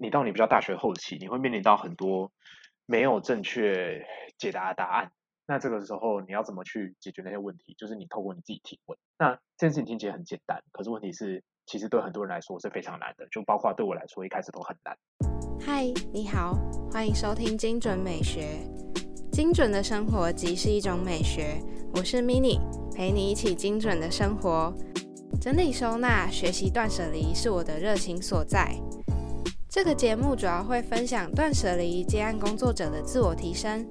你到你比较大学后期，你会面临到很多没有正确解答的答案。那这个时候你要怎么去解决那些问题？就是你透过你自己提问。那这件事情听起来很简单，可是问题是，其实对很多人来说是非常难的，就包括对我来说，一开始都很难。嗨，你好，欢迎收听精准美学。精准的生活即是一种美学。我是 Mini，陪你一起精准的生活。整理收纳、学习断舍离是我的热情所在。这个节目主要会分享断舍离接案工作者的自我提升，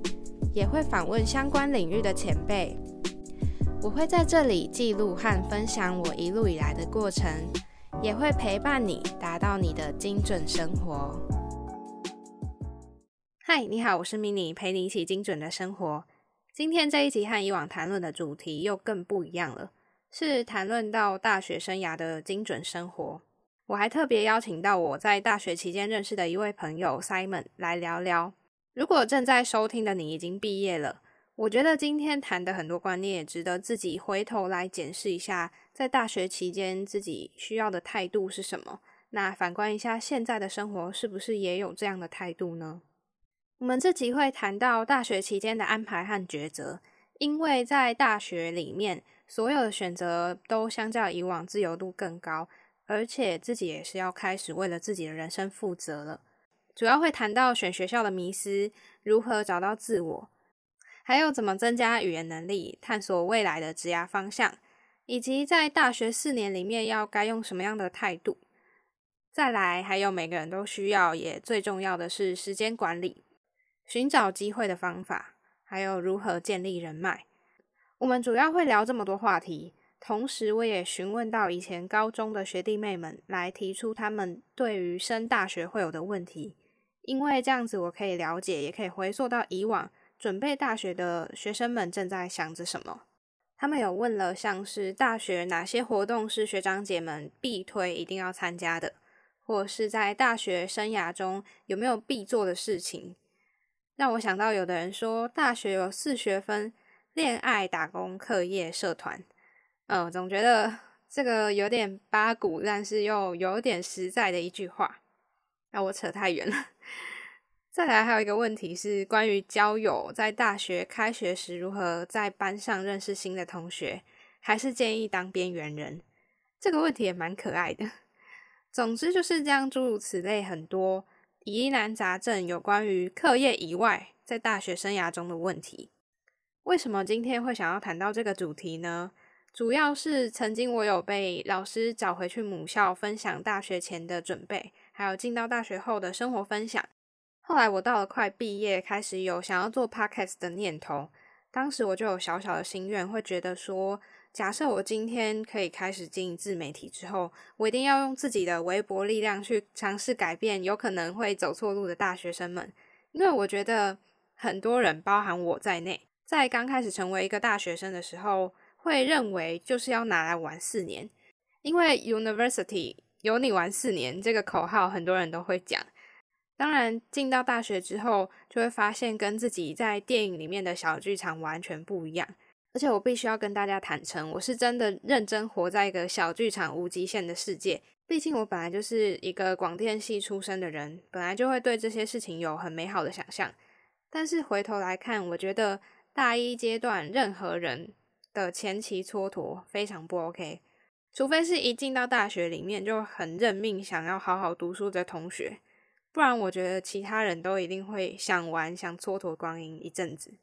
也会访问相关领域的前辈。我会在这里记录和分享我一路以来的过程，也会陪伴你达到你的精准生活。嗨，你好，我是 Mini，陪你一起精准的生活。今天这一集和以往谈论的主题又更不一样了，是谈论到大学生涯的精准生活。我还特别邀请到我在大学期间认识的一位朋友 Simon 来聊聊。如果正在收听的你已经毕业了，我觉得今天谈的很多观念也值得自己回头来检视一下，在大学期间自己需要的态度是什么。那反观一下现在的生活，是不是也有这样的态度呢？我们这集会谈到大学期间的安排和抉择，因为在大学里面，所有的选择都相较以往自由度更高。而且自己也是要开始为了自己的人生负责了。主要会谈到选学校的迷思，如何找到自我，还有怎么增加语言能力，探索未来的职涯方向，以及在大学四年里面要该用什么样的态度。再来，还有每个人都需要，也最重要的是时间管理，寻找机会的方法，还有如何建立人脉。我们主要会聊这么多话题。同时，我也询问到以前高中的学弟妹们，来提出他们对于升大学会有的问题，因为这样子我可以了解，也可以回溯到以往准备大学的学生们正在想着什么。他们有问了，像是大学哪些活动是学长姐们必推一定要参加的，或是在大学生涯中有没有必做的事情，让我想到有的人说，大学有四学分：恋爱、打工、课业、社团。嗯，总觉得这个有点八股，但是又有点实在的一句话。那我扯太远了。再来，还有一个问题是关于交友，在大学开学时如何在班上认识新的同学，还是建议当边缘人？这个问题也蛮可爱的。总之就是这样，诸如此类很多疑难杂症，有关于课业以外，在大学生涯中的问题。为什么今天会想要谈到这个主题呢？主要是曾经我有被老师找回去母校分享大学前的准备，还有进到大学后的生活分享。后来我到了快毕业，开始有想要做 podcast 的念头。当时我就有小小的心愿，会觉得说，假设我今天可以开始经营自媒体之后，我一定要用自己的微薄力量去尝试改变有可能会走错路的大学生们。因为我觉得很多人，包含我在内，在刚开始成为一个大学生的时候。会认为就是要拿来玩四年，因为 University 有你玩四年这个口号，很多人都会讲。当然，进到大学之后，就会发现跟自己在电影里面的小剧场完全不一样。而且我必须要跟大家坦诚，我是真的认真活在一个小剧场无极限的世界。毕竟我本来就是一个广电系出身的人，本来就会对这些事情有很美好的想象。但是回头来看，我觉得大一阶段任何人。的前期蹉跎非常不 OK，除非是一进到大学里面就很认命，想要好好读书的同学，不然我觉得其他人都一定会想玩，想蹉跎光阴一阵子。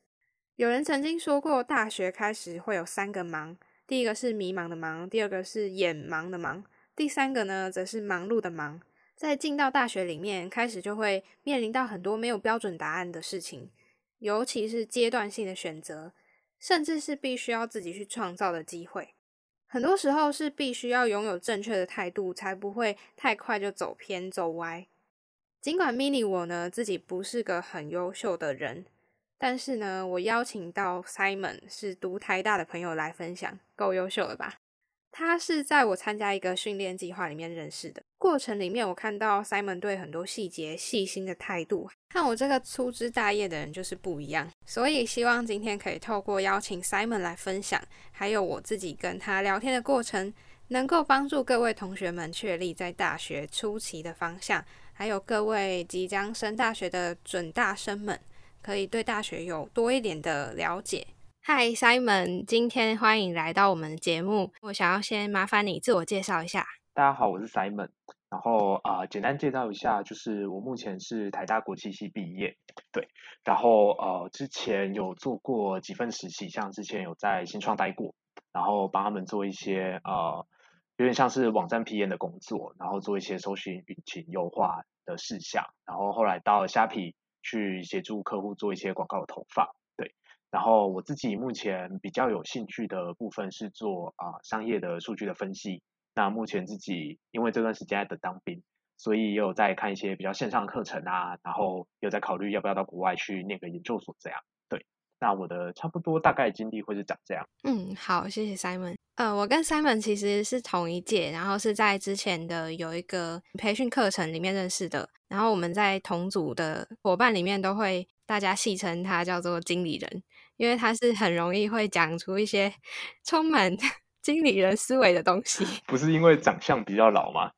有人曾经说过，大学开始会有三个忙，第一个是迷茫的忙，第二个是眼盲的忙，第三个呢则是忙碌的忙。在进到大学里面，开始就会面临到很多没有标准答案的事情，尤其是阶段性的选择。甚至是必须要自己去创造的机会，很多时候是必须要拥有正确的态度，才不会太快就走偏走歪。尽管 Mini 我呢自己不是个很优秀的人，但是呢，我邀请到 Simon 是读台大的朋友来分享，够优秀了吧？他是在我参加一个训练计划里面认识的，过程里面我看到 Simon 对很多细节细心的态度，和我这个粗枝大叶的人就是不一样，所以希望今天可以透过邀请 Simon 来分享，还有我自己跟他聊天的过程，能够帮助各位同学们确立在大学初期的方向，还有各位即将升大学的准大生们，可以对大学有多一点的了解。嗨，Simon，今天欢迎来到我们的节目。我想要先麻烦你自我介绍一下。大家好，我是 Simon。然后啊，简单介绍一下，就是我目前是台大国际系毕业，对。然后呃，之前有做过几份实习，像之前有在新创待过，然后帮他们做一些呃，有点像是网站 PM 的工作，然后做一些搜寻引擎优化的事项。然后后来到虾皮去协助客户做一些广告投放。然后我自己目前比较有兴趣的部分是做啊商业的数据的分析。那目前自己因为这段时间在等当兵，所以也有在看一些比较线上课程啊，然后有在考虑要不要到国外去念个研究所这样。对，那我的差不多大概经历会是长这样。嗯，好，谢谢 Simon。呃，我跟 Simon 其实是同一届，然后是在之前的有一个培训课程里面认识的。然后我们在同组的伙伴里面都会大家戏称他叫做经理人。因为他是很容易会讲出一些 充满 经理人思维的东西，不是因为长相比较老吗？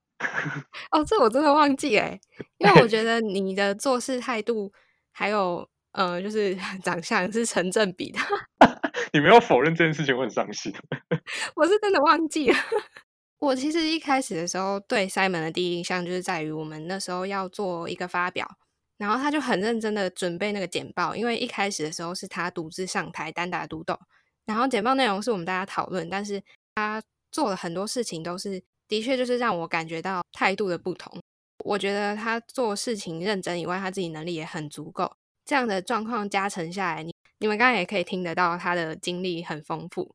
哦，这我真的忘记哎，因为我觉得你的做事态度还有呃，就是长相是成正比的。你没有否认这件事情，我很伤心。我是真的忘记了。我其实一开始的时候对 Simon 的第一印象就是在于我们那时候要做一个发表。然后他就很认真的准备那个简报，因为一开始的时候是他独自上台单打独斗，然后简报内容是我们大家讨论，但是他做了很多事情都是的确就是让我感觉到态度的不同。我觉得他做事情认真以外，他自己能力也很足够。这样的状况加成下来，你你们刚刚也可以听得到他的经历很丰富。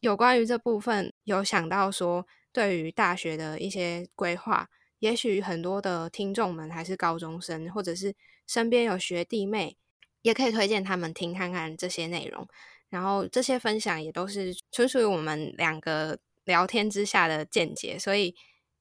有关于这部分，有想到说对于大学的一些规划。也许很多的听众们还是高中生，或者是身边有学弟妹，也可以推荐他们听看看这些内容。然后这些分享也都是纯属于我们两个聊天之下的见解，所以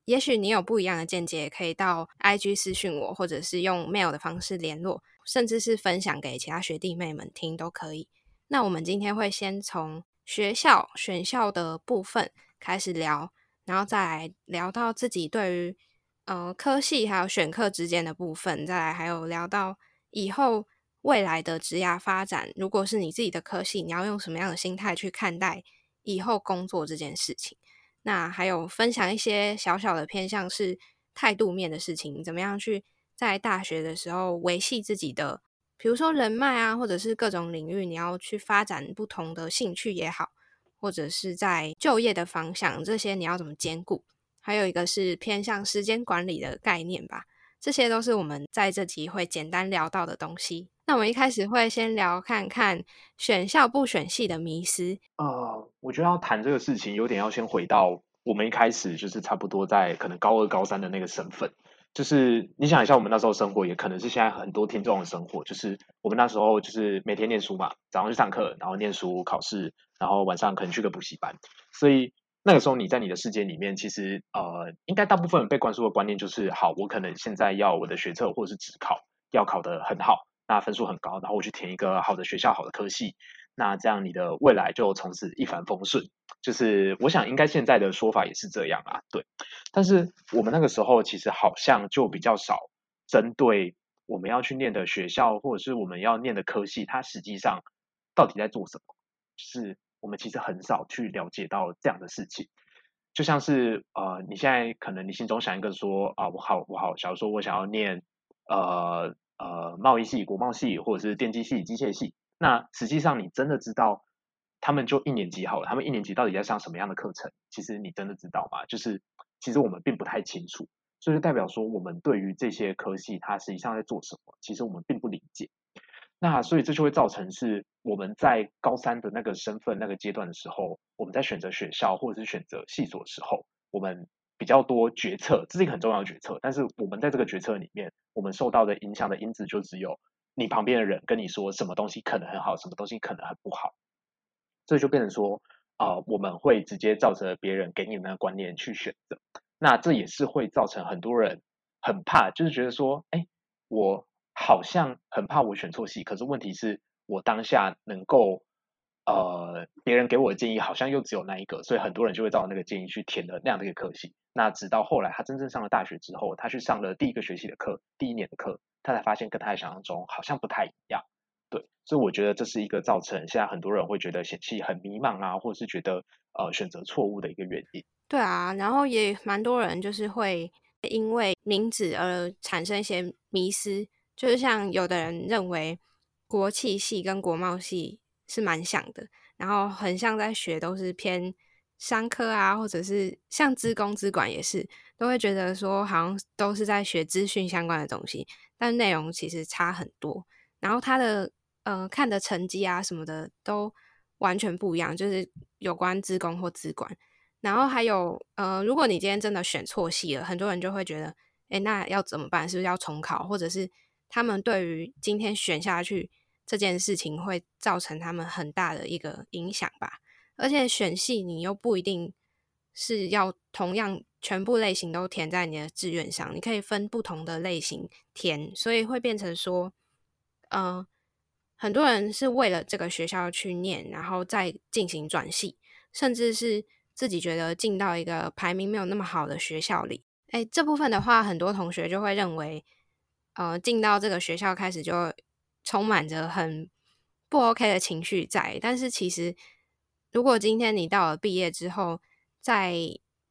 也许你有不一样的见解，可以到 IG 私讯我，或者是用 mail 的方式联络，甚至是分享给其他学弟妹们听都可以。那我们今天会先从学校选校的部分开始聊，然后再来聊到自己对于呃，科系还有选课之间的部分，再来还有聊到以后未来的职涯发展。如果是你自己的科系，你要用什么样的心态去看待以后工作这件事情？那还有分享一些小小的偏向是态度面的事情，怎么样去在大学的时候维系自己的，比如说人脉啊，或者是各种领域，你要去发展不同的兴趣也好，或者是在就业的方向，这些你要怎么兼顾？还有一个是偏向时间管理的概念吧，这些都是我们在这集会简单聊到的东西。那我们一开始会先聊看看选校不选系的迷思。呃，我觉得要谈这个事情，有点要先回到我们一开始就是差不多在可能高二、高三的那个身份。就是你想一下，我们那时候生活，也可能是现在很多听众的生活。就是我们那时候就是每天念书嘛，早上去上课，然后念书、考试，然后晚上可能去个补习班，所以。那个时候你在你的世界里面，其实呃，应该大部分被灌输的观念就是，好，我可能现在要我的学测或者是职考要考得很好，那分数很高，然后我去填一个好的学校、好的科系，那这样你的未来就从此一帆风顺。就是我想应该现在的说法也是这样啊，对。但是我们那个时候其实好像就比较少针对我们要去念的学校或者是我们要念的科系，它实际上到底在做什么，是。我们其实很少去了解到这样的事情，就像是呃，你现在可能你心中想一个说啊，我好我好，假如说我想要念呃呃贸易系、国贸系，或者是电机系、机械系，那实际上你真的知道他们就一年级好了，他们一年级到底在上什么样的课程？其实你真的知道吗？就是其实我们并不太清楚，所以就代表说我们对于这些科系它实际上在做什么，其实我们并不理解。那所以这就会造成是我们在高三的那个身份那个阶段的时候，我们在选择学校或者是选择系所的时候，我们比较多决策，这是一个很重要的决策。但是我们在这个决策里面，我们受到的影响的因子就只有你旁边的人跟你说什么东西可能很好，什么东西可能很不好，这就变成说啊，我们会直接照着别人给你们的观念去选择。那这也是会造成很多人很怕，就是觉得说，哎，我。好像很怕我选错系，可是问题是我当下能够呃，别人给我的建议好像又只有那一个，所以很多人就会照那个建议去填了那样的一个科系。那直到后来他真正上了大学之后，他去上了第一个学期的课，第一年的课，他才发现跟他想象中好像不太一样。对，所以我觉得这是一个造成现在很多人会觉得选系很迷茫啊，或者是觉得呃选择错误的一个原因。对啊，然后也蛮多人就是会因为名字而产生一些迷失，就是像有的人认为国企系跟国贸系。是蛮像的，然后很像在学，都是偏商科啊，或者是像资工、资管也是，都会觉得说好像都是在学资讯相关的东西，但内容其实差很多。然后他的呃看的成绩啊什么的都完全不一样，就是有关资工或资管。然后还有呃，如果你今天真的选错系了，很多人就会觉得，哎，那要怎么办？是不是要重考？或者是他们对于今天选下去？这件事情会造成他们很大的一个影响吧，而且选系你又不一定是要同样全部类型都填在你的志愿上，你可以分不同的类型填，所以会变成说，呃，很多人是为了这个学校去念，然后再进行转系，甚至是自己觉得进到一个排名没有那么好的学校里，哎，这部分的话，很多同学就会认为，呃，进到这个学校开始就。充满着很不 OK 的情绪在，但是其实，如果今天你到了毕业之后，再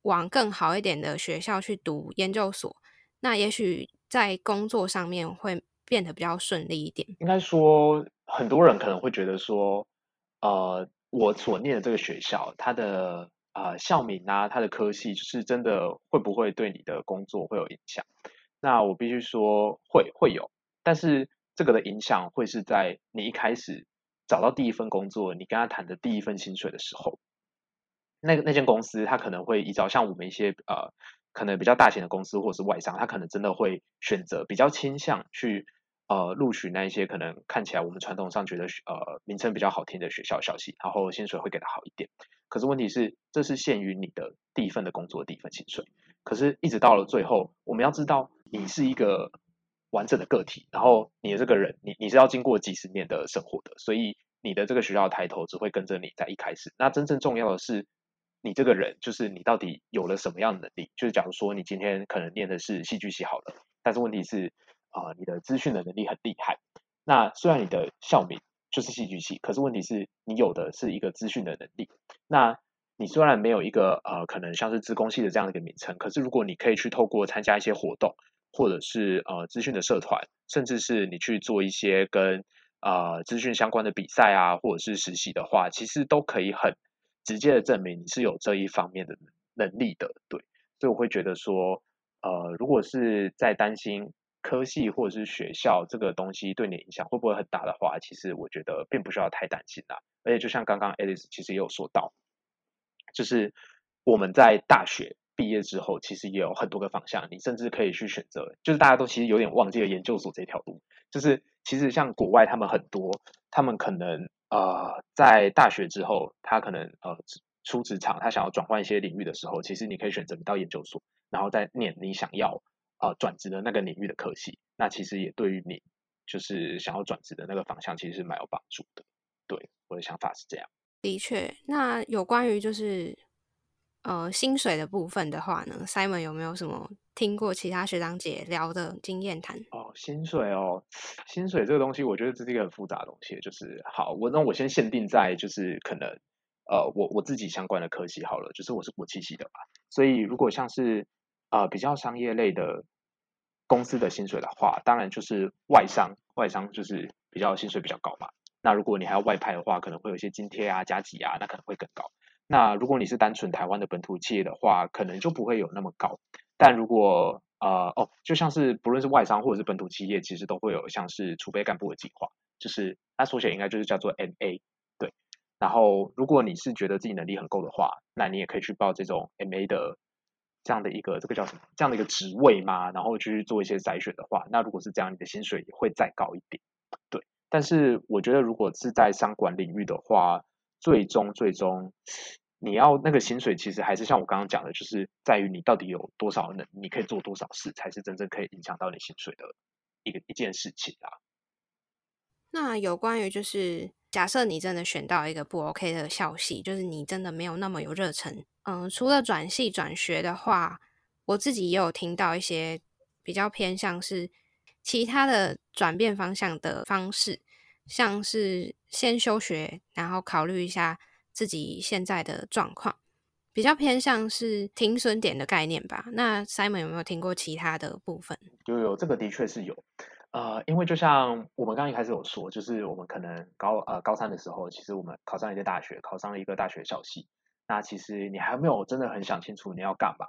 往更好一点的学校去读研究所，那也许在工作上面会变得比较顺利一点。应该说，很多人可能会觉得说，呃，我所念的这个学校，它的呃校名啊，它的科系，就是真的会不会对你的工作会有影响？那我必须说，会会有，但是。这个的影响会是在你一开始找到第一份工作，你跟他谈的第一份薪水的时候，那个那间公司他可能会依照像我们一些呃可能比较大型的公司或者是外商，他可能真的会选择比较倾向去呃录取那一些可能看起来我们传统上觉得呃名称比较好听的学校消息，然后薪水会给的好一点。可是问题是，这是限于你的第一份的工作第一份薪水。可是，一直到了最后，我们要知道你是一个。完整的个体，然后你的这个人，你你是要经过几十年的生活的，所以你的这个学校抬头只会跟着你在一开始。那真正重要的是，你这个人就是你到底有了什么样的能力？就是假如说你今天可能念的是戏剧系好了，但是问题是啊，你的资讯的能力很厉害。那虽然你的校名就是戏剧系，可是问题是你有的是一个资讯的能力。那你虽然没有一个呃，可能像是资工系的这样的一个名称，可是如果你可以去透过参加一些活动。或者是呃资讯的社团，甚至是你去做一些跟呃资讯相关的比赛啊，或者是实习的话，其实都可以很直接的证明你是有这一方面的能力的。对，所以我会觉得说，呃，如果是在担心科系或者是学校这个东西对你影响会不会很大的话，其实我觉得并不需要太担心啦。而且就像刚刚 Alice 其实也有说到，就是我们在大学。毕业之后，其实也有很多个方向，你甚至可以去选择。就是大家都其实有点忘记了研究所这条路。就是其实像国外，他们很多，他们可能呃在大学之后，他可能呃出职场，他想要转换一些领域的时候，其实你可以选择你到研究所，然后再念你想要呃转职的那个领域的科系。那其实也对于你就是想要转职的那个方向，其实是蛮有帮助的。对，我的想法是这样。的确，那有关于就是。呃，薪水的部分的话呢，Simon 有没有什么听过其他学长姐聊的经验谈？哦，薪水哦，薪水这个东西，我觉得这是一个很复杂的东西。就是好，我那我先限定在就是可能呃，我我自己相关的科系好了，就是我是国企系的吧。所以如果像是呃比较商业类的公司的薪水的话，当然就是外商，外商就是比较薪水比较高嘛。那如果你还要外派的话，可能会有一些津贴啊、加急啊，那可能会更高。那如果你是单纯台湾的本土企业的话，可能就不会有那么高。但如果呃哦，就像是不论是外商或者是本土企业，其实都会有像是储备干部的计划，就是它缩写应该就是叫做 MA。对。然后如果你是觉得自己能力很够的话，那你也可以去报这种 MA 的这样的一个这个叫什么这样的一个职位嘛，然后去做一些筛选的话，那如果是这样，你的薪水也会再高一点。对。但是我觉得如果是在商管领域的话，最终最终。你要那个薪水，其实还是像我刚刚讲的，就是在于你到底有多少能，你可以做多少事，才是真正可以影响到你薪水的一个一件事情啊。那有关于就是假设你真的选到一个不 OK 的校系，就是你真的没有那么有热忱。嗯，除了转系转学的话，我自己也有听到一些比较偏向是其他的转变方向的方式，像是先休学，然后考虑一下自己现在的状况，比较偏向是停损点的概念吧。那 Simon 有没有听过其他的部分？有有，这个的确是有。呃，因为就像我们刚一开始有说，就是我们可能高呃高三的时候，其实我们考上一个大学，考上了一个大学校系。那其实你还没有真的很想清楚你要干嘛。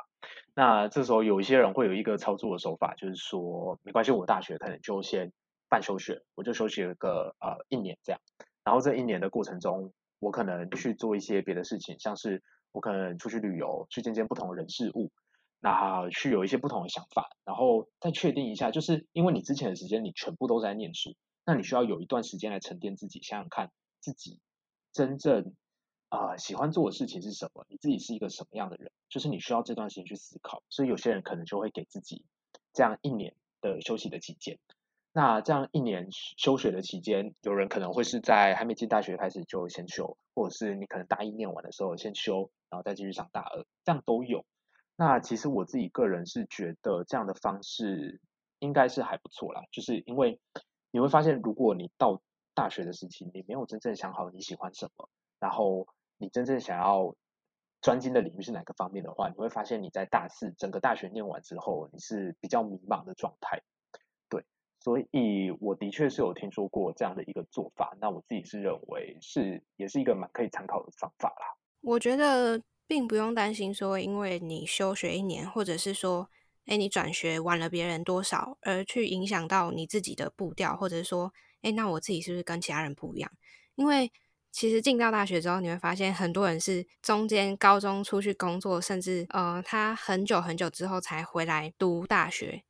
那这时候有一些人会有一个操作的手法，就是说没关系，我大学可能就先半休学，我就休息了个呃一年这样。然后这一年的过程中，我可能去做一些别的事情，像是我可能出去旅游，去见见不同的人事物。那去有一些不同的想法，然后再确定一下，就是因为你之前的时间你全部都在念书，那你需要有一段时间来沉淀自己，想想看自己真正啊喜欢做的事情是什么，你自己是一个什么样的人，就是你需要这段时间去思考。所以有些人可能就会给自己这样一年的休息的期间。那这样一年休学的期间，有人可能会是在还没进大学开始就先休，或者是你可能大一念完的时候先休，然后再继续上大二，这样都有。那其实我自己个人是觉得这样的方式应该是还不错啦，就是因为你会发现，如果你到大学的时期，你没有真正想好你喜欢什么，然后你真正想要专精的领域是哪个方面的话，你会发现你在大四整个大学念完之后，你是比较迷茫的状态。所以我的确是有听说过这样的一个做法，那我自己是认为是也是一个蛮可以参考的方法啦。我觉得。并不用担心说，因为你休学一年，或者是说，哎，你转学晚了别人多少，而去影响到你自己的步调，或者是说，哎，那我自己是不是跟其他人不一样？因为其实进到大学之后，你会发现很多人是中间高中出去工作，甚至呃，他很久很久之后才回来读大学，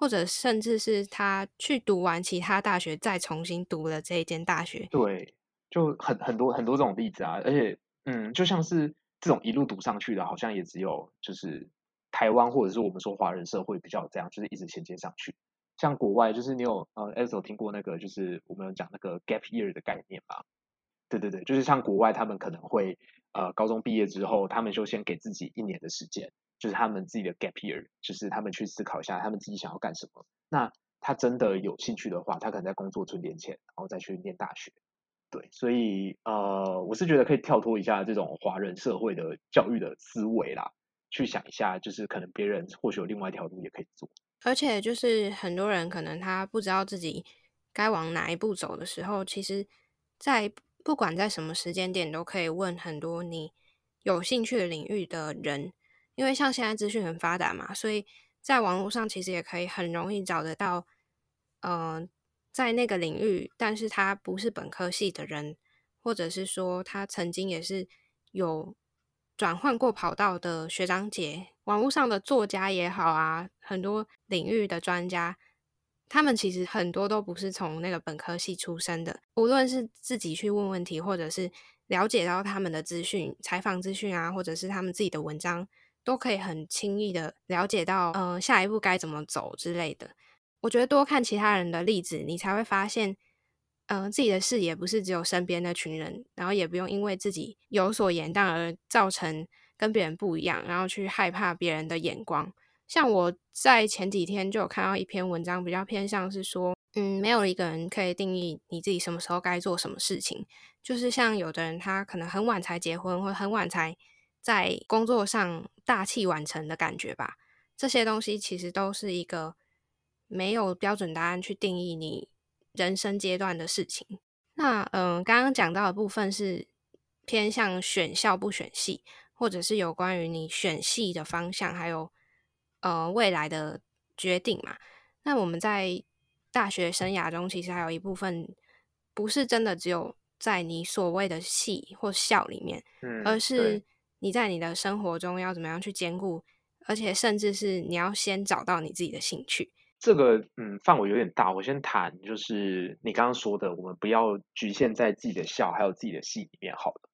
或者甚至是他去读完其他大学，再重新读了这一间大学。对，就很很多很多这种例子啊，而且，嗯，就像是。这种一路读上去的，好像也只有就是台湾或者是我们说华人社会比较这样，就是一直衔接上去。像国外，就是你有呃 e s 听过那个，就是我们有讲那个 gap year 的概念吗？对对对，就是像国外，他们可能会呃高中毕业之后，他们就先给自己一年的时间，就是他们自己的 gap year，就是他们去思考一下他们自己想要干什么。那他真的有兴趣的话，他可能在工作存点钱，然后再去念大学。对，所以呃，我是觉得可以跳脱一下这种华人社会的教育的思维啦，去想一下，就是可能别人或许有另外一条路也可以做。而且就是很多人可能他不知道自己该往哪一步走的时候，其实，在不管在什么时间点，都可以问很多你有兴趣的领域的人，因为像现在资讯很发达嘛，所以在网络上其实也可以很容易找得到，嗯。在那个领域，但是他不是本科系的人，或者是说他曾经也是有转换过跑道的学长姐，网络上的作家也好啊，很多领域的专家，他们其实很多都不是从那个本科系出身的。无论是自己去问问题，或者是了解到他们的资讯、采访资讯啊，或者是他们自己的文章，都可以很轻易的了解到，呃，下一步该怎么走之类的。我觉得多看其他人的例子，你才会发现，嗯，自己的视野不是只有身边那群人，然后也不用因为自己有所言当而造成跟别人不一样，然后去害怕别人的眼光。像我在前几天就有看到一篇文章，比较偏向是说，嗯，没有一个人可以定义你自己什么时候该做什么事情。就是像有的人他可能很晚才结婚，或很晚才在工作上大器晚成的感觉吧。这些东西其实都是一个。没有标准答案去定义你人生阶段的事情。那嗯，刚刚讲到的部分是偏向选校不选系，或者是有关于你选系的方向，还有呃未来的决定嘛。那我们在大学生涯中，其实还有一部分不是真的只有在你所谓的系或校里面，而是你在你的生活中要怎么样去兼顾，而且甚至是你要先找到你自己的兴趣。这个嗯范围有点大，我先谈就是你刚刚说的，我们不要局限在自己的校还有自己的系里面好了。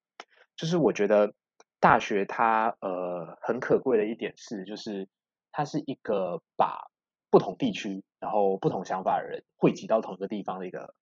就是我觉得大学它呃很可贵的一点是，就是它是一个把不同地区然后不同想法的人汇集到同一个地方的一个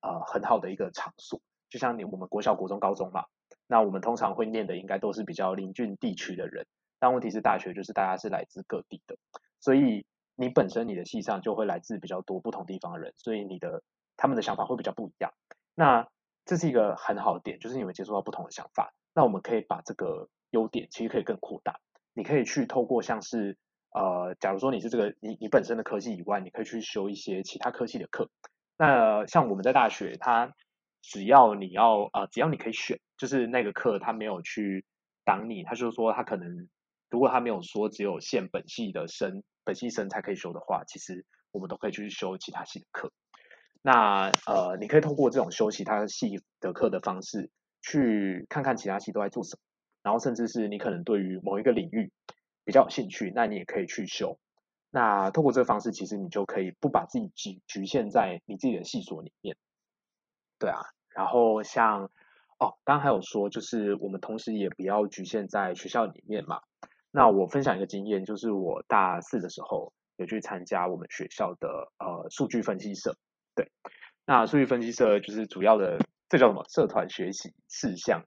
呃很好的一个场所。就像你我们国小、国中、高中嘛，那我们通常会念的应该都是比较邻近地区的人，但问题是大学就是大家是来自各地的，所以你本身你的系上就会来自比较多不同地方的人，所以你的他们的想法会比较不一样。那这是一个很好的点，就是你会接触到不同的想法。那我们可以把这个优点其实可以更扩大，你可以去透过像是呃，假如说你是这个你你本身的科技以外，你可以去修一些其他科技的课。那像我们在大学，它只要你要啊，只要你可以选，就是那个课他没有去挡你，他就说他可能如果他没有说只有限本系的生本系生才可以修的话，其实我们都可以去修其他系的课。那呃，你可以通过这种修其他系的课的方式，去看看其他系都在做什么，然后甚至是你可能对于某一个领域比较有兴趣，那你也可以去修。那通过这个方式，其实你就可以不把自己局局限在你自己的系所里面。对啊，然后像哦，刚刚还有说，就是我们同时也不要局限在学校里面嘛。那我分享一个经验，就是我大四的时候有去参加我们学校的呃数据分析社。对，那数据分析社就是主要的，这叫什么？社团学习事项。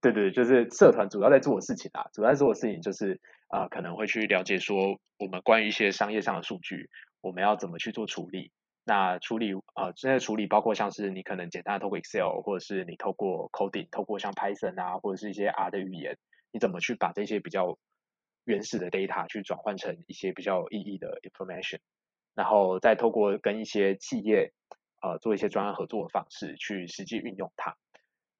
对对，就是社团主要在做的事情啊，主要在做的事情就是啊，可能会去了解说，我们关于一些商业上的数据，我们要怎么去做处理。那处理呃，现在处理包括像是你可能简单的透过 Excel，或者是你透过 coding，透过像 Python 啊，或者是一些 R 的语言，你怎么去把这些比较原始的 data 去转换成一些比较有意义的 information。然后再透过跟一些企业，呃，做一些专案合作的方式去实际运用它。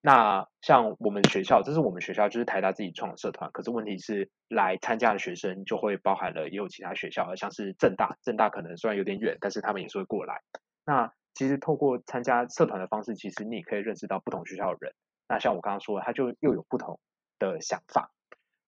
那像我们学校，这是我们学校就是台大自己创的社团，可是问题是来参加的学生就会包含了也有其他学校，而像是正大，正大可能虽然有点远，但是他们也是会过来。那其实透过参加社团的方式，其实你也可以认识到不同学校的人。那像我刚刚说，他就又有不同的想法。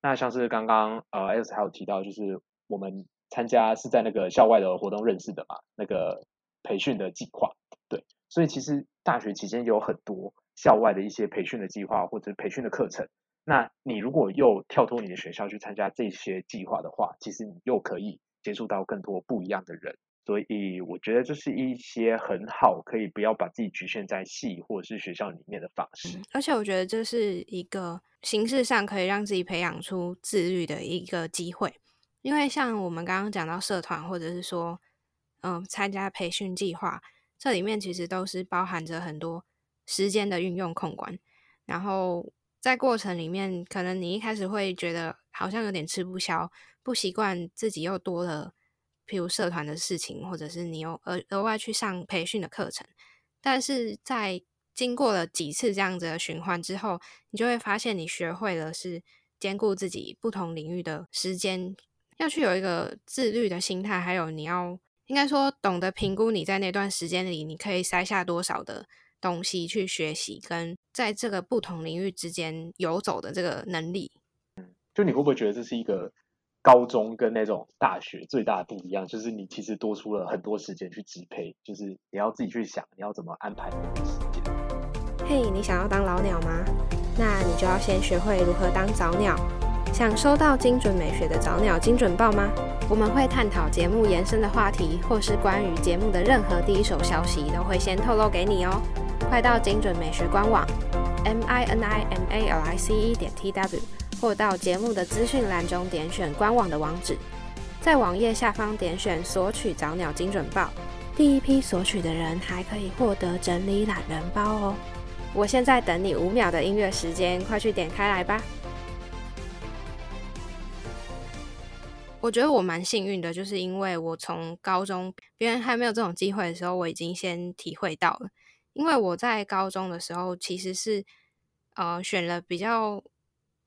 那像是刚刚呃 S 还有提到，就是我们。参加是在那个校外的活动认识的嘛？那个培训的计划，对，所以其实大学期间有很多校外的一些培训的计划或者培训的课程。那你如果又跳脱你的学校去参加这些计划的话，其实你又可以接触到更多不一样的人。所以我觉得这是一些很好，可以不要把自己局限在系或者是学校里面的方式。而且我觉得这是一个形式上可以让自己培养出自律的一个机会。因为像我们刚刚讲到社团，或者是说，嗯，参加培训计划，这里面其实都是包含着很多时间的运用控管。然后在过程里面，可能你一开始会觉得好像有点吃不消，不习惯自己又多了，譬如社团的事情，或者是你又额额外去上培训的课程。但是在经过了几次这样子的循环之后，你就会发现你学会了是兼顾自己不同领域的时间。要去有一个自律的心态，还有你要应该说懂得评估你在那段时间里你可以塞下多少的东西去学习，跟在这个不同领域之间游走的这个能力。嗯，就你会不会觉得这是一个高中跟那种大学最大的不一样？就是你其实多出了很多时间去支配，就是你要自己去想你要怎么安排你的时间。嘿，你想要当老鸟吗？那你就要先学会如何当早鸟。想收到精准美学的早鸟精准报吗？我们会探讨节目延伸的话题，或是关于节目的任何第一手消息，都会先透露给你哦。快到精准美学官网 m i n i m a l i c e 点 t w，或到节目的资讯栏中点选官网的网址，在网页下方点选索取早鸟精准报，第一批索取的人还可以获得整理懒人包哦。我现在等你五秒的音乐时间，快去点开来吧。我觉得我蛮幸运的，就是因为我从高中别人还没有这种机会的时候，我已经先体会到了。因为我在高中的时候其实是呃选了比较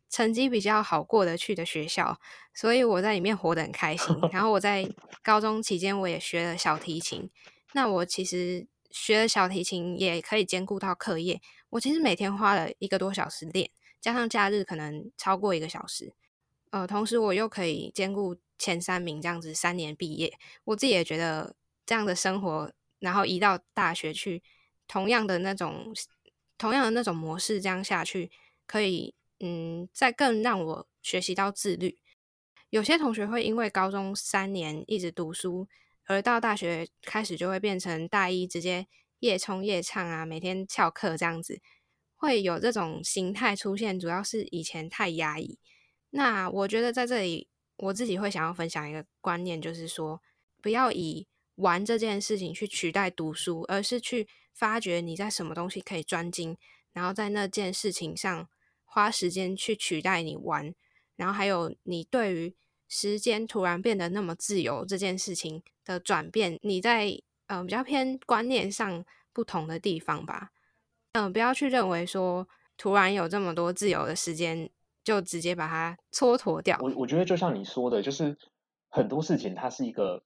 成绩比较好过得去的学校，所以我在里面活得很开心。然后我在高中期间我也学了小提琴，那我其实学了小提琴也可以兼顾到课业。我其实每天花了一个多小时练，加上假日可能超过一个小时。呃，同时我又可以兼顾前三名这样子，三年毕业，我自己也觉得这样的生活，然后移到大学去，同样的那种，同样的那种模式，这样下去，可以，嗯，再更让我学习到自律。有些同学会因为高中三年一直读书，而到大学开始就会变成大一直接夜冲夜唱啊，每天翘课这样子，会有这种形态出现，主要是以前太压抑。那我觉得在这里，我自己会想要分享一个观念，就是说，不要以玩这件事情去取代读书，而是去发掘你在什么东西可以专精，然后在那件事情上花时间去取代你玩。然后还有你对于时间突然变得那么自由这件事情的转变，你在呃比较偏观念上不同的地方吧。嗯，不要去认为说突然有这么多自由的时间。就直接把它蹉跎掉。我我觉得就像你说的，就是很多事情它是一个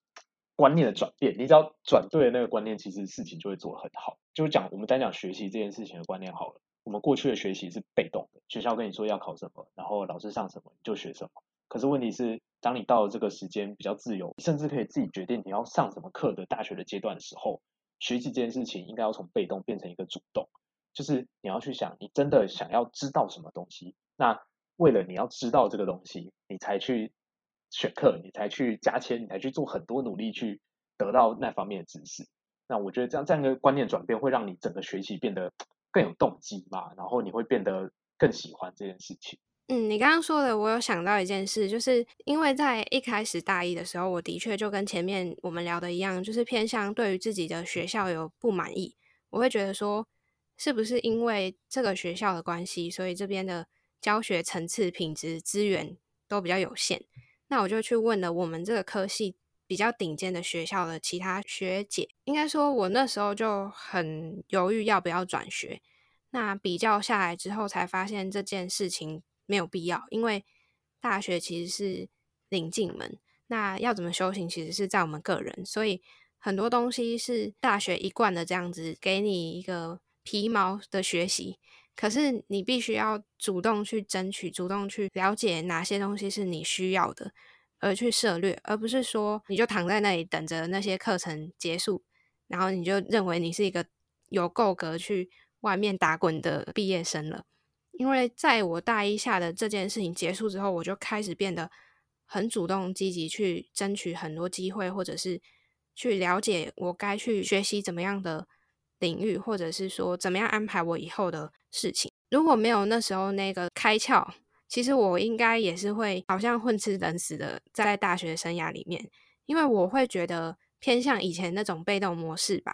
观念的转变，你只要转对了那个观念，其实事情就会做得很好。就讲我们单讲学习这件事情的观念好了，我们过去的学习是被动的，学校跟你说要考什么，然后老师上什么你就学什么。可是问题是，当你到了这个时间比较自由，甚至可以自己决定你要上什么课的大学的阶段的时候，学习这件事情应该要从被动变成一个主动，就是你要去想，你真的想要知道什么东西，那。为了你要知道这个东西，你才去选课，你才去加签，你才去做很多努力去得到那方面的知识。那我觉得这样这样一个观念转变，会让你整个学习变得更有动机嘛，然后你会变得更喜欢这件事情。嗯，你刚刚说的，我有想到一件事，就是因为在一开始大一的时候，我的确就跟前面我们聊的一样，就是偏向对于自己的学校有不满意。我会觉得说，是不是因为这个学校的关系，所以这边的。教学层次、品质、资源都比较有限，那我就去问了我们这个科系比较顶尖的学校的其他学姐。应该说，我那时候就很犹豫要不要转学。那比较下来之后，才发现这件事情没有必要，因为大学其实是领进门，那要怎么修行，其实是在我们个人。所以很多东西是大学一贯的这样子，给你一个皮毛的学习。可是你必须要主动去争取，主动去了解哪些东西是你需要的，而去涉略，而不是说你就躺在那里等着那些课程结束，然后你就认为你是一个有够格去外面打滚的毕业生了。因为在我大一下的这件事情结束之后，我就开始变得很主动积极去争取很多机会，或者是去了解我该去学习怎么样的。领域，或者是说怎么样安排我以后的事情。如果没有那时候那个开窍，其实我应该也是会好像混吃等死的在大学生涯里面，因为我会觉得偏向以前那种被动模式吧，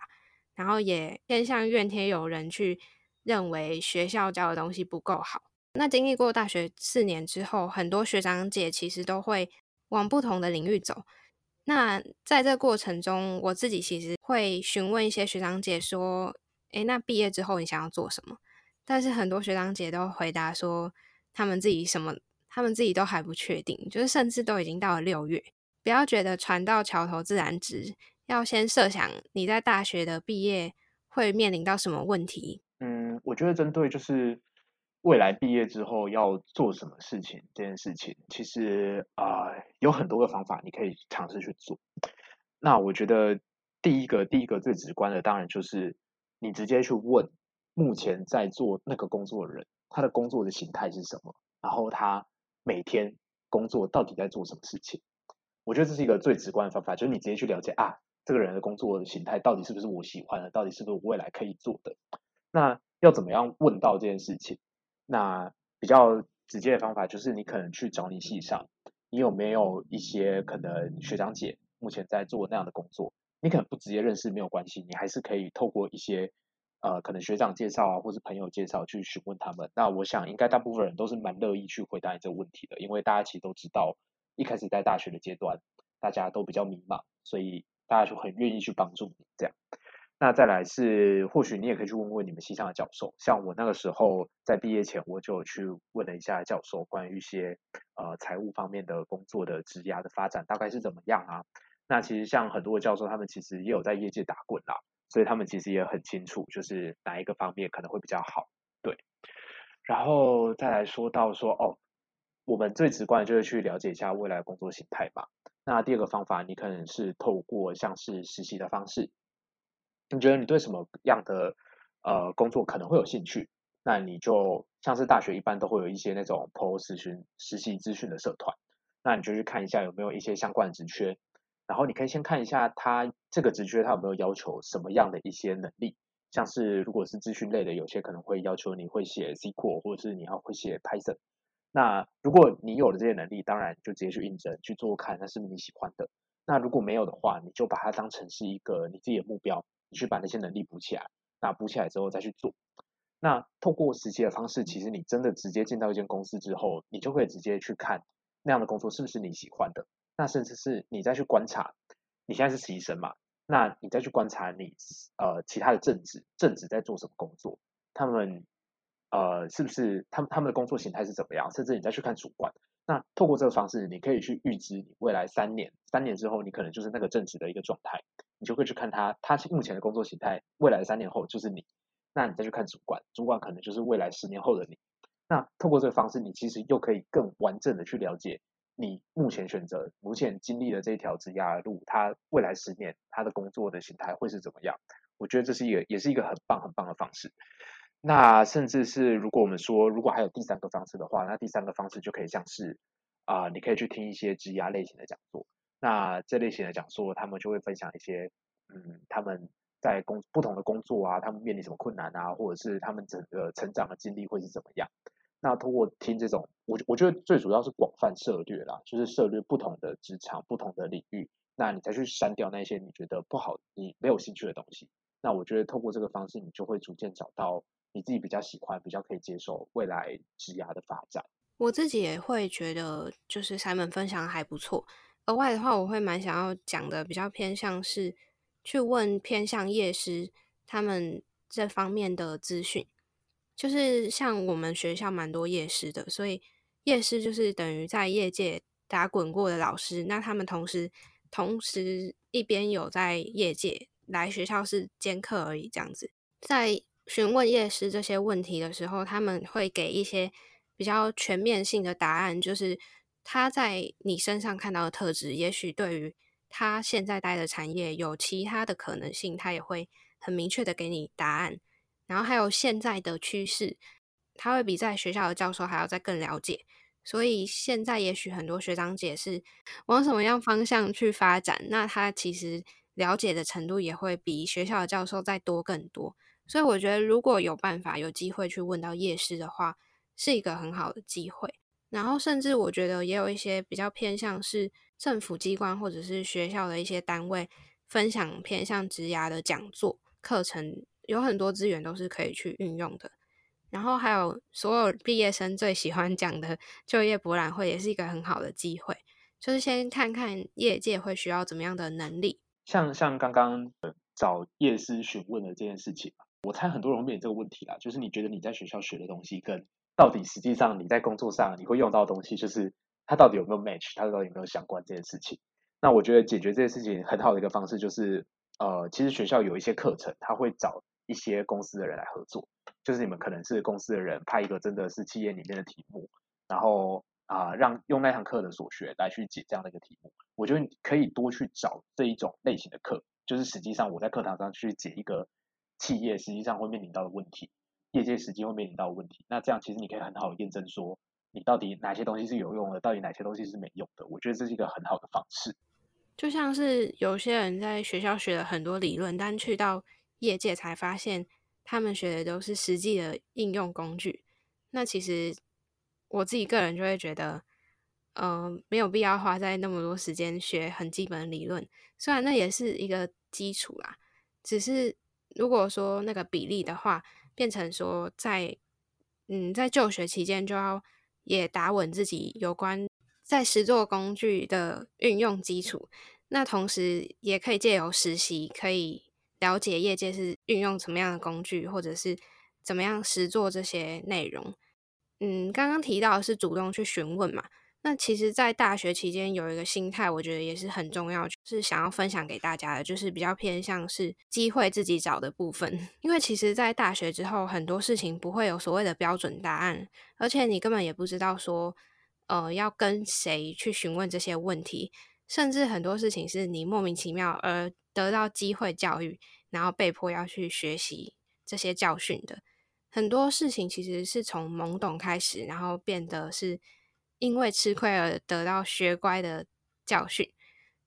然后也偏向怨天尤人，去认为学校教的东西不够好。那经历过大学四年之后，很多学长姐其实都会往不同的领域走。那在这过程中，我自己其实会询问一些学长姐说：“诶，那毕业之后你想要做什么？”但是很多学长姐都回答说，他们自己什么，他们自己都还不确定，就是甚至都已经到了六月。不要觉得船到桥头自然直，要先设想你在大学的毕业会面临到什么问题。嗯，我觉得针对就是。未来毕业之后要做什么事情？这件事情其实啊有很多个方法，你可以尝试去做。那我觉得第一个，第一个最直观的，当然就是你直接去问目前在做那个工作的人，他的工作的形态是什么，然后他每天工作到底在做什么事情。我觉得这是一个最直观的方法，就是你直接去了解啊，这个人的工作的形态到底是不是我喜欢的，到底是不是我未来可以做的。那要怎么样问到这件事情？那比较直接的方法就是，你可能去找你系上，你有没有一些可能学长姐目前在做那样的工作？你可能不直接认识没有关系，你还是可以透过一些呃可能学长介绍啊，或是朋友介绍去询问他们。那我想应该大部分人都是蛮乐意去回答你这个问题的，因为大家其实都知道，一开始在大学的阶段，大家都比较迷茫，所以大家就很愿意去帮助你这样。那再来是，或许你也可以去问问你们系上的教授。像我那个时候在毕业前，我就去问了一下教授，关于一些呃财务方面的工作的职涯的发展大概是怎么样啊？那其实像很多的教授，他们其实也有在业界打滚啦，所以他们其实也很清楚，就是哪一个方面可能会比较好。对，然后再来说到说哦，我们最直观的就是去了解一下未来的工作形态嘛。那第二个方法，你可能是透过像是实习的方式。你觉得你对什么样的呃工作可能会有兴趣？那你就像是大学一般都会有一些那种 PO 实询实习资讯的社团，那你就去看一下有没有一些相关的职缺，然后你可以先看一下他这个职缺他有没有要求什么样的一些能力，像是如果是资讯类的，有些可能会要求你会写 SQL，或者是你要会写 Python。那如果你有了这些能力，当然就直接去应征去做看，那是不是你喜欢的？那如果没有的话，你就把它当成是一个你自己的目标，你去把那些能力补起来。那补起来之后再去做。那透过实习的方式，其实你真的直接进到一间公司之后，你就可以直接去看那样的工作是不是你喜欢的。那甚至是你再去观察，你现在是实习生嘛？那你再去观察你呃其他的正职，正职在做什么工作？他们呃是不是他们他们的工作形态是怎么样？甚至你再去看主管。那透过这个方式，你可以去预知你未来三年，三年之后你可能就是那个正职的一个状态。你就会去看他，他目前的工作形态，未来三年后就是你。那你再去看主管，主管可能就是未来十年后的你。那透过这个方式，你其实又可以更完整的去了解你目前选择、目前经历的这一条职涯路，他未来十年他的工作的形态会是怎么样？我觉得这是一个，也是一个很棒很棒的方式。那甚至是如果我们说，如果还有第三个方式的话，那第三个方式就可以像是啊，你可以去听一些职涯类型的讲座。那这类型的讲座，他们就会分享一些，嗯，他们在工不同的工作啊，他们面临什么困难啊，或者是他们整个成长的经历会是怎么样。那通过听这种，我我觉得最主要是广泛涉略啦，就是涉略不同的职场、不同的领域，那你再去删掉那些你觉得不好、你没有兴趣的东西。那我觉得透过这个方式，你就会逐渐找到你自己比较喜欢、比较可以接受未来职涯的发展。我自己也会觉得，就是他们分享还不错。额外的话，我会蛮想要讲的，比较偏向是去问偏向夜师他们这方面的资讯，就是像我们学校蛮多夜师的，所以夜师就是等于在业界打滚过的老师，那他们同时同时一边有在业界来学校是兼课而已，这样子，在询问夜师这些问题的时候，他们会给一些比较全面性的答案，就是。他在你身上看到的特质，也许对于他现在待的产业有其他的可能性，他也会很明确的给你答案。然后还有现在的趋势，他会比在学校的教授还要再更了解。所以现在也许很多学长姐是往什么样方向去发展，那他其实了解的程度也会比学校的教授再多更多。所以我觉得如果有办法有机会去问到夜师的话，是一个很好的机会。然后，甚至我觉得也有一些比较偏向是政府机关或者是学校的一些单位分享偏向职涯的讲座课程，有很多资源都是可以去运用的。然后还有所有毕业生最喜欢讲的就业博览会，也是一个很好的机会，就是先看看业界会需要怎么样的能力。像像刚刚找业师询问的这件事情，我猜很多人面临这个问题啦，就是你觉得你在学校学的东西跟到底实际上你在工作上你会用到的东西，就是它到底有没有 match，它到底有没有相关这件事情。那我觉得解决这件事情很好的一个方式就是，呃，其实学校有一些课程，他会找一些公司的人来合作，就是你们可能是公司的人派一个真的是企业里面的题目，然后啊，让用那堂课的所学来去解这样的一个题目。我觉得你可以多去找这一种类型的课，就是实际上我在课堂上去解一个企业实际上会面临到的问题。业界实际会面临到的问题，那这样其实你可以很好验证说，你到底哪些东西是有用的，到底哪些东西是没用的。我觉得这是一个很好的方式。就像是有些人在学校学了很多理论，但去到业界才发现，他们学的都是实际的应用工具。那其实我自己个人就会觉得，嗯，没有必要花在那么多时间学很基本的理论。虽然那也是一个基础啦，只是如果说那个比例的话。变成说，在嗯，在就学期间就要也打稳自己有关在实作工具的运用基础，那同时也可以借由实习，可以了解业界是运用什么样的工具，或者是怎么样实做这些内容。嗯，刚刚提到是主动去询问嘛。那其实，在大学期间有一个心态，我觉得也是很重要，就是想要分享给大家的，就是比较偏向是机会自己找的部分。因为其实，在大学之后，很多事情不会有所谓的标准答案，而且你根本也不知道说，呃，要跟谁去询问这些问题，甚至很多事情是你莫名其妙而得到机会教育，然后被迫要去学习这些教训的。很多事情其实是从懵懂开始，然后变得是。因为吃亏而得到学乖的教训，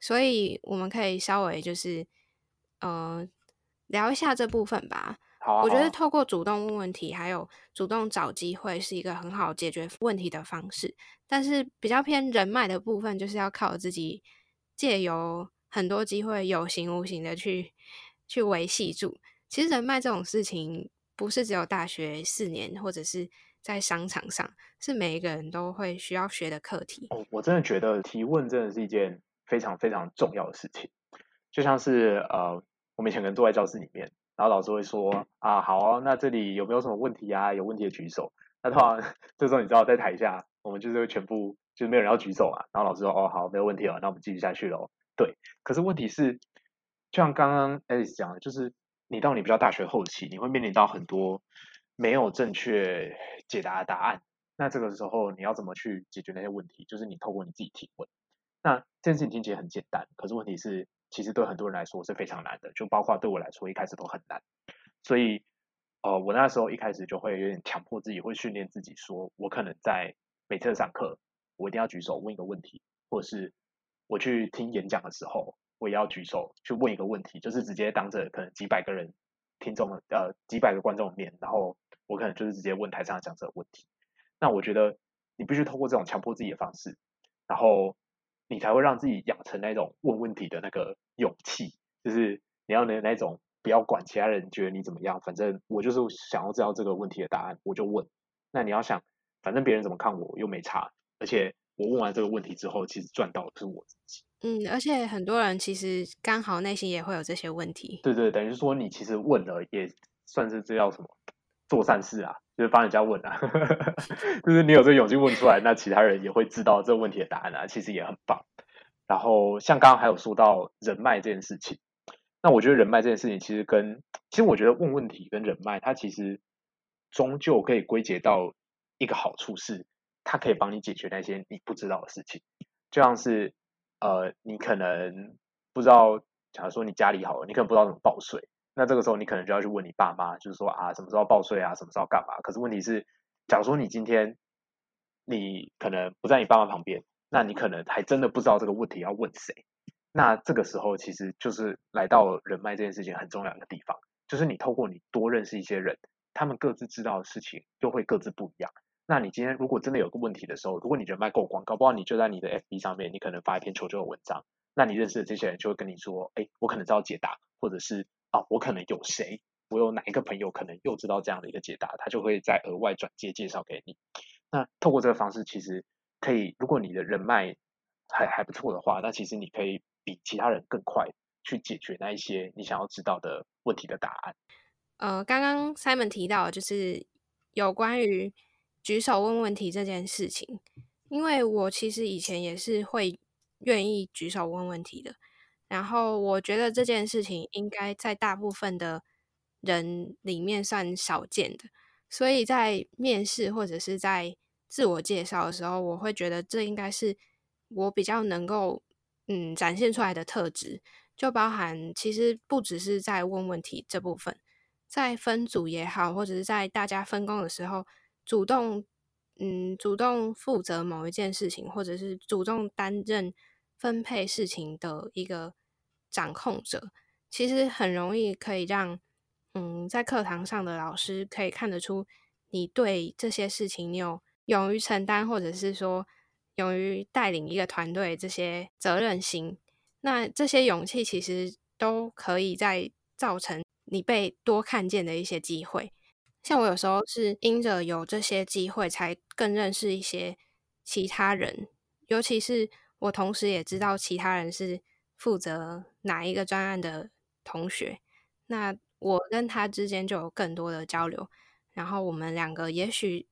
所以我们可以稍微就是，呃，聊一下这部分吧。好啊，我觉得透过主动问问题，还有主动找机会，是一个很好解决问题的方式。但是比较偏人脉的部分，就是要靠自己借由很多机会，有形无形的去去维系住。其实人脉这种事情，不是只有大学四年，或者是在商场上，是每一个人都会需要学的课题。哦，我真的觉得提问真的是一件非常非常重要的事情。就像是呃，我们以前可能坐在教室里面，然后老师会说啊，好啊，那这里有没有什么问题啊？有问题的举手。那通常 这时候你知道在台下，我们就是会全部就是没有人要举手啊。然后老师说哦，好，没有问题了，那我们继续下去喽。对，可是问题是，就像刚刚 Alice 讲的，就是你到你比较大学后期，你会面临到很多没有正确解答的答案。那这个时候你要怎么去解决那些问题？就是你透过你自己提问。那这件事情听起来很简单，可是问题是，其实对很多人来说是非常难的，就包括对我来说，一开始都很难。所以，呃，我那时候一开始就会有点强迫自己，会训练自己说，我可能在每次上课，我一定要举手问一个问题，或者是我去听演讲的时候，我也要举手去问一个问题，就是直接当着可能几百个人听众呃几百个观众面，然后我可能就是直接问台上的讲者问题。那我觉得你必须通过这种强迫自己的方式，然后你才会让自己养成那种问问题的那个勇气，就是你要能那种不要管其他人觉得你怎么样，反正我就是想要知道这个问题的答案，我就问。那你要想，反正别人怎么看我又没差，而且我问完这个问题之后，其实赚到的是我自己。嗯，而且很多人其实刚好内心也会有这些问题。对对，等于说你其实问了，也算是这叫什么做善事啊，就是帮人家问啊，就是你有这个勇气问出来，那其他人也会知道这个问题的答案啊，其实也很棒。然后像刚刚还有说到人脉这件事情，那我觉得人脉这件事情其实跟，其实我觉得问问题跟人脉，它其实终究可以归结到一个好处是，它可以帮你解决那些你不知道的事情，就像是呃，你可能不知道，假如说你家里好了，你可能不知道怎么报税，那这个时候你可能就要去问你爸妈，就是说啊，什么时候报税啊，什么时候干嘛？可是问题是，假如说你今天你可能不在你爸妈旁边，那你可能还真的不知道这个问题要问谁。那这个时候其实就是来到人脉这件事情很重要的地方，就是你透过你多认识一些人，他们各自知道的事情就会各自不一样。那你今天如果真的有个问题的时候，如果你人脉够广，搞不好你就在你的 FB 上面，你可能发一篇求救的文章，那你认识的这些人就会跟你说，哎，我可能知道解答，或者是啊，我可能有谁，我有哪一个朋友可能又知道这样的一个解答，他就会再额外转接介绍给你。那透过这个方式，其实可以，如果你的人脉还还不错的话，那其实你可以比其他人更快去解决那一些你想要知道的问题的答案。呃，刚刚 Simon 提到就是有关于举手问问题这件事情，因为我其实以前也是会愿意举手问问题的，然后我觉得这件事情应该在大部分的人里面算少见的，所以在面试或者是在自我介绍的时候，我会觉得这应该是我比较能够嗯展现出来的特质，就包含其实不只是在问问题这部分。在分组也好，或者是在大家分工的时候，主动嗯主动负责某一件事情，或者是主动担任分配事情的一个掌控者，其实很容易可以让嗯在课堂上的老师可以看得出你对这些事情你有勇于承担，或者是说勇于带领一个团队这些责任心。那这些勇气其实都可以在造成。你被多看见的一些机会，像我有时候是因着有这些机会，才更认识一些其他人，尤其是我同时也知道其他人是负责哪一个专案的同学，那我跟他之间就有更多的交流，然后我们两个也许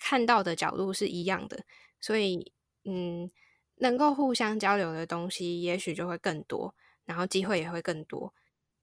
看到的角度是一样的，所以嗯，能够互相交流的东西，也许就会更多，然后机会也会更多。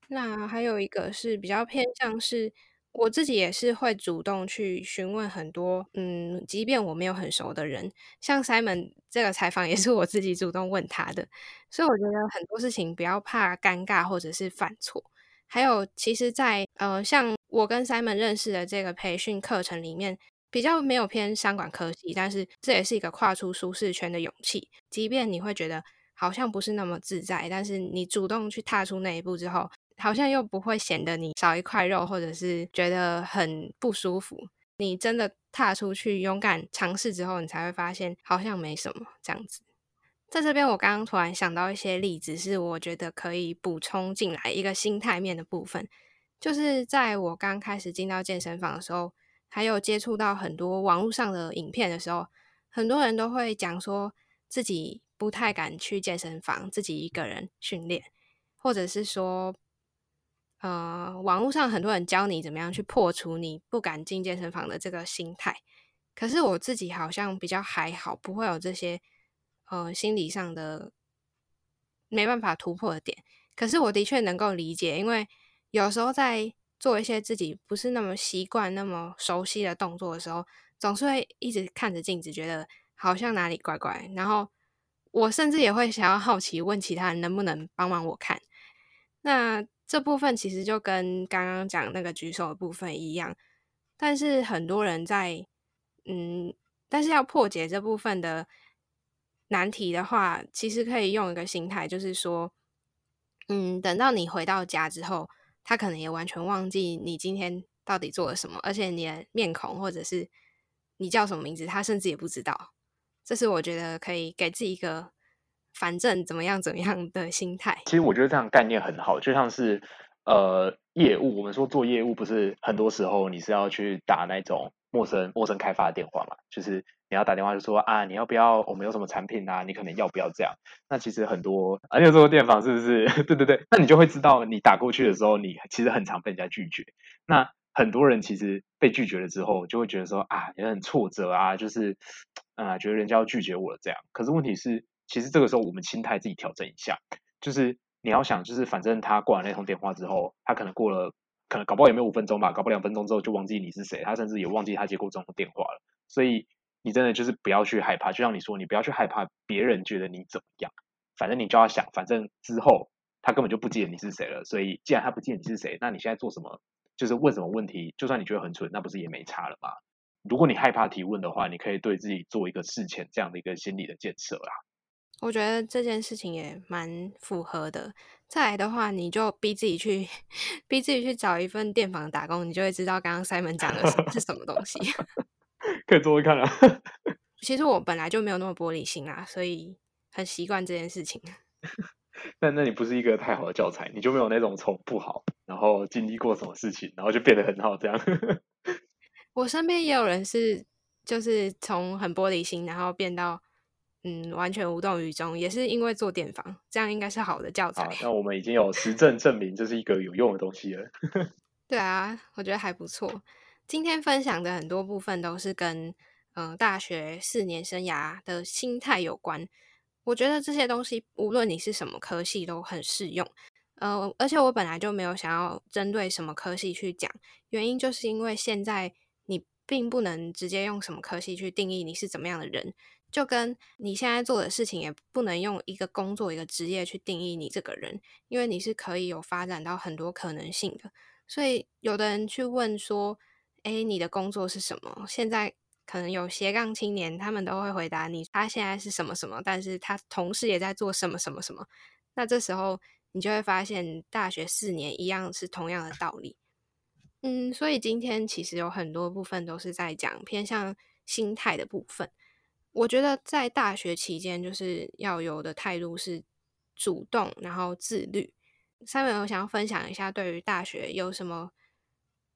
那还有一个是比较偏向是，我自己也是会主动去询问很多，嗯，即便我没有很熟的人，像 Simon 这个采访也是我自己主动问他的，所以我觉得很多事情不要怕尴尬或者是犯错。还有，其实，在呃，像我跟 Simon 认识的这个培训课程里面，比较没有偏商管科技，但是这也是一个跨出舒适圈的勇气，即便你会觉得好像不是那么自在，但是你主动去踏出那一步之后。好像又不会显得你少一块肉，或者是觉得很不舒服。你真的踏出去，勇敢尝试之后，你才会发现好像没什么这样子。在这边，我刚刚突然想到一些例子，是我觉得可以补充进来一个心态面的部分。就是在我刚开始进到健身房的时候，还有接触到很多网络上的影片的时候，很多人都会讲说自己不太敢去健身房自己一个人训练，或者是说。呃，网络上很多人教你怎么样去破除你不敢进健身房的这个心态，可是我自己好像比较还好，不会有这些呃心理上的没办法突破的点。可是我的确能够理解，因为有时候在做一些自己不是那么习惯、那么熟悉的动作的时候，总是会一直看着镜子，觉得好像哪里怪怪。然后我甚至也会想要好奇问其他人能不能帮忙我看。那。这部分其实就跟刚刚讲那个举手的部分一样，但是很多人在嗯，但是要破解这部分的难题的话，其实可以用一个心态，就是说，嗯，等到你回到家之后，他可能也完全忘记你今天到底做了什么，而且你的面孔或者是你叫什么名字，他甚至也不知道。这是我觉得可以给自己一个。反正怎么样怎么样的心态，其实我觉得这样概念很好，就像是呃业务，我们说做业务不是很多时候你是要去打那种陌生陌生开发的电话嘛，就是你要打电话就说啊你要不要我们有什么产品啊，你可能要不要这样？那其实很多而且做过电访是不是？对对对，那你就会知道你打过去的时候，你其实很常被人家拒绝。那很多人其实被拒绝了之后，就会觉得说啊也很挫折啊，就是 啊觉得人家要拒绝我了这样。可是问题是。其实这个时候，我们心态自己调整一下，就是你要想，就是反正他挂完那通电话之后，他可能过了，可能搞不好也没有五分钟吧，搞不两分钟之后就忘记你是谁，他甚至也忘记他接过这种电话了。所以你真的就是不要去害怕，就像你说，你不要去害怕别人觉得你怎么样，反正你就要想，反正之后他根本就不记得你是谁了。所以既然他不记得你是谁，那你现在做什么，就是问什么问题，就算你觉得很蠢，那不是也没差了吗？如果你害怕提问的话，你可以对自己做一个事前这样的一个心理的建设啦。我觉得这件事情也蛮符合的。再来的话，你就逼自己去，逼自己去找一份电房打工，你就会知道刚刚 Simon 讲的是什么东西。可以做做看啊。其实我本来就没有那么玻璃心啊，所以很习惯这件事情。那那你不是一个太好的教材，你就没有那种从不好，然后经历过什么事情，然后就变得很好这样。我身边也有人是，就是从很玻璃心，然后变到。嗯，完全无动于衷，也是因为做电访，这样应该是好的教材。那我们已经有实证证明，这是一个有用的东西了。对啊，我觉得还不错。今天分享的很多部分都是跟嗯大学四年生涯的心态有关。我觉得这些东西无论你是什么科系都很适用。呃，而且我本来就没有想要针对什么科系去讲，原因就是因为现在你并不能直接用什么科系去定义你是怎么样的人。就跟你现在做的事情也不能用一个工作、一个职业去定义你这个人，因为你是可以有发展到很多可能性的。所以有的人去问说：“哎，你的工作是什么？”现在可能有斜杠青年，他们都会回答你：“他现在是什么什么，但是他同时也在做什么什么什么。”那这时候你就会发现，大学四年一样是同样的道理。嗯，所以今天其实有很多部分都是在讲偏向心态的部分。我觉得在大学期间，就是要有的态度是主动，然后自律。三文，我想要分享一下，对于大学有什么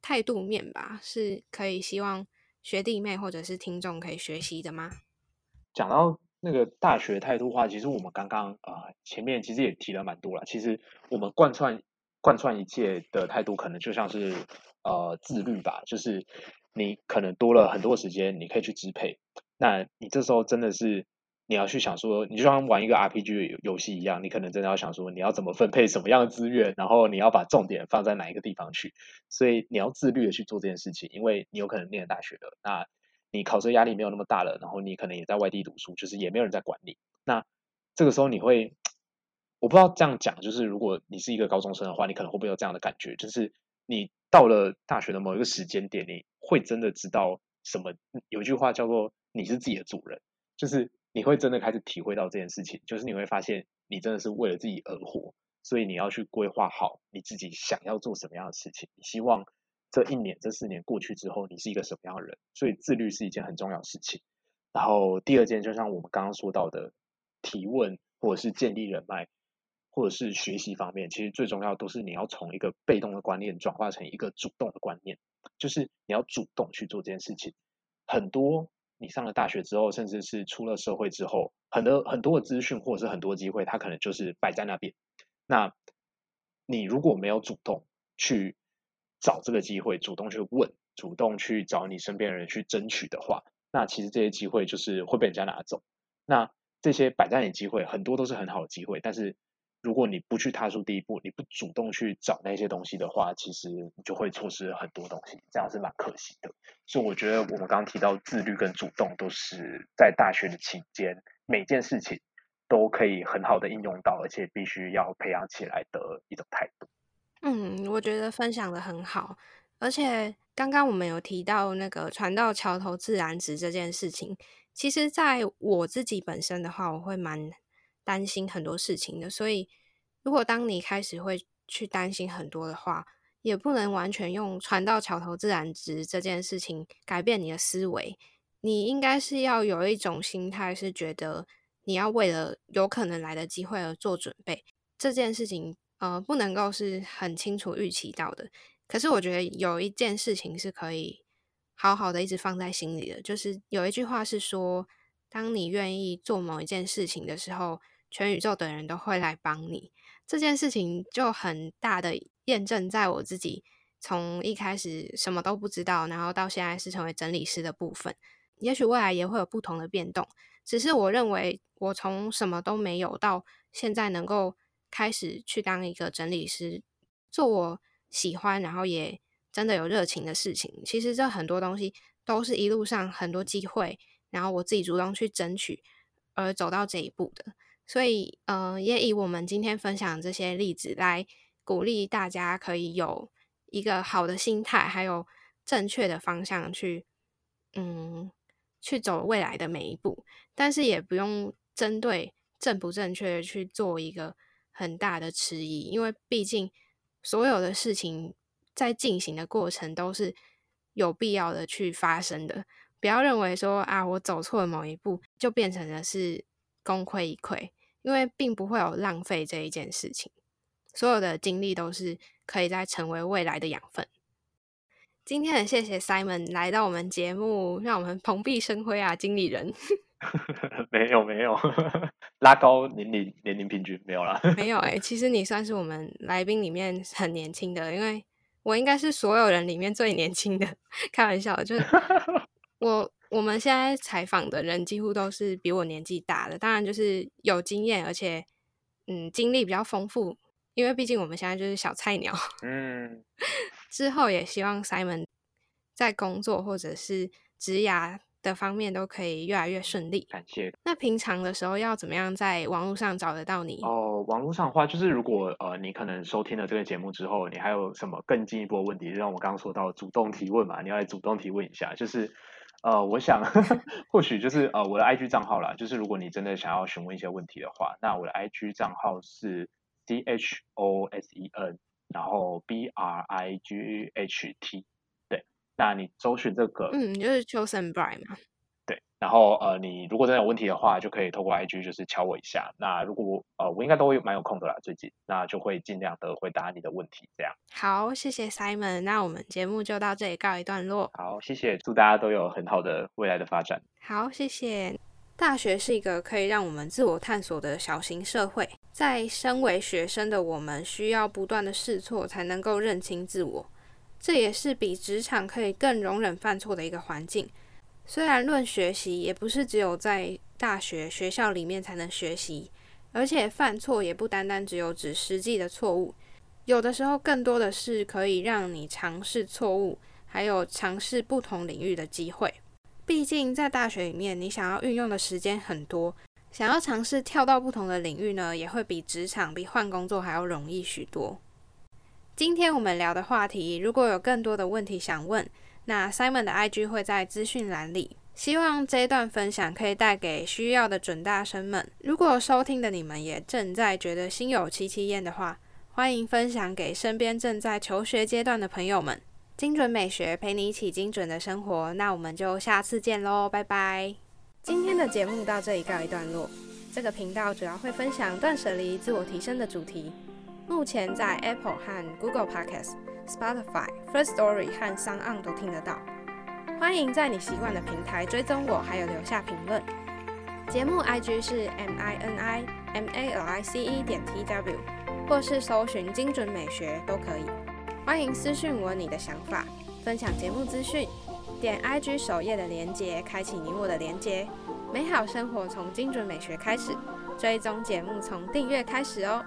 态度面吧，是可以希望学弟妹或者是听众可以学习的吗？讲到那个大学态度话，其实我们刚刚啊前面其实也提了蛮多了。其实我们贯穿贯穿一切的态度，可能就像是呃自律吧，就是你可能多了很多时间，你可以去支配。那你这时候真的是你要去想说，你就像玩一个 RPG 游戏一样，你可能真的要想说，你要怎么分配什么样的资源，然后你要把重点放在哪一个地方去。所以你要自律的去做这件事情，因为你有可能念大学了，那你考试压力没有那么大了，然后你可能也在外地读书，就是也没有人在管你。那这个时候你会，我不知道这样讲，就是如果你是一个高中生的话，你可能会不会有这样的感觉，就是你到了大学的某一个时间点，你会真的知道什么？有一句话叫做。你是自己的主人，就是你会真的开始体会到这件事情，就是你会发现你真的是为了自己而活，所以你要去规划好你自己想要做什么样的事情，你希望这一年、这四年过去之后，你是一个什么样的人？所以自律是一件很重要的事情。然后第二件，就像我们刚刚说到的，提问或者是建立人脉，或者是学习方面，其实最重要都是你要从一个被动的观念转化成一个主动的观念，就是你要主动去做这件事情。很多你上了大学之后，甚至是出了社会之后，很多很多的资讯或者是很多机会，它可能就是摆在那边。那你如果没有主动去找这个机会，主动去问，主动去找你身边的人去争取的话，那其实这些机会就是会被人家拿走。那这些摆在你机会，很多都是很好的机会，但是如果你不去踏出第一步，你不主动去找那些东西的话，其实你就会错失很多东西，这样是蛮可惜的。所以我觉得我们刚刚提到自律跟主动，都是在大学的期间，每件事情都可以很好的应用到，而且必须要培养起来的一种态度。嗯，我觉得分享的很好，而且刚刚我们有提到那个船到桥头自然直这件事情，其实在我自己本身的话，我会蛮担心很多事情的。所以，如果当你开始会去担心很多的话，也不能完全用船到桥头自然直这件事情改变你的思维。你应该是要有一种心态，是觉得你要为了有可能来的机会而做准备。这件事情。呃，不能够是很清楚预期到的。可是我觉得有一件事情是可以好好的一直放在心里的，就是有一句话是说，当你愿意做某一件事情的时候，全宇宙的人都会来帮你。这件事情就很大的验证在我自己从一开始什么都不知道，然后到现在是成为整理师的部分。也许未来也会有不同的变动，只是我认为我从什么都没有到现在能够。开始去当一个整理师，做我喜欢，然后也真的有热情的事情。其实这很多东西都是一路上很多机会，然后我自己主动去争取而走到这一步的。所以，呃，也以我们今天分享这些例子来鼓励大家，可以有一个好的心态，还有正确的方向去，嗯，去走未来的每一步。但是也不用针对正不正确去做一个。很大的迟疑，因为毕竟所有的事情在进行的过程都是有必要的去发生的。不要认为说啊，我走错了某一步，就变成了是功亏一篑，因为并不会有浪费这一件事情。所有的经历都是可以再成为未来的养分。今天很谢谢 Simon 来到我们节目，让我们蓬荜生辉啊，经理人。没 有没有，拉高年龄年龄平均没有啦。没有哎，其实你算是我们来宾里面很年轻的，因为我应该是所有人里面最年轻的。开玩笑，就是我我们现在采访的人几乎都是比我年纪大的，当然就是有经验，而且嗯经历比较丰富。因为毕竟我们现在就是小菜鸟。嗯，之后也希望 Simon 在工作或者是职涯。的方面都可以越来越顺利，感谢。那平常的时候要怎么样在网络上找得到你？哦，网络上的话，就是如果呃你可能收听了这个节目之后，你还有什么更进一步的问题，就像我刚刚说到主动提问嘛，你要来主动提问一下。就是呃，我想 或许就是呃我的 IG 账号啦，就是如果你真的想要询问一些问题的话，那我的 IG 账号是 C H O S E N，然后 B R I G H T 对。那你搜寻这个，嗯，就是 Chosen Bright 嘛。对，然后呃，你如果真的有问题的话，就可以透过 IG 就是敲我一下。那如果呃，我应该都会蛮有空的啦，最近，那就会尽量的回答你的问题。这样。好，谢谢 Simon。那我们节目就到这里告一段落。好，谢谢，祝大家都有很好的未来的发展。好，谢谢。大学是一个可以让我们自我探索的小型社会，在身为学生的我们，需要不断的试错，才能够认清自我。这也是比职场可以更容忍犯错的一个环境。虽然论学习，也不是只有在大学学校里面才能学习，而且犯错也不单单只有指实际的错误，有的时候更多的是可以让你尝试错误，还有尝试不同领域的机会。毕竟在大学里面，你想要运用的时间很多，想要尝试跳到不同的领域呢，也会比职场、比换工作还要容易许多。今天我们聊的话题，如果有更多的问题想问，那 Simon 的 IG 会在资讯栏里希望这一段分享可以带给需要的准大生们。如果收听的你们也正在觉得心有戚戚焉的话，欢迎分享给身边正在求学阶段的朋友们。精准美学陪你一起精准的生活，那我们就下次见喽，拜拜。今天的节目到这里告一段落。这个频道主要会分享断舍离、自我提升的主题。目前在 Apple 和 Google Podcast、Spotify、First Story 和 Sound 都听得到。欢迎在你习惯的平台追踪我，还有留下评论。节目 IG 是 M I N I M A L I C E 点 T W，或是搜寻精准美学都可以。欢迎私讯我你的想法，分享节目资讯。点 IG 首页的连接，开启你我的连接。美好生活从精准美学开始，追踪节目从订阅开始哦。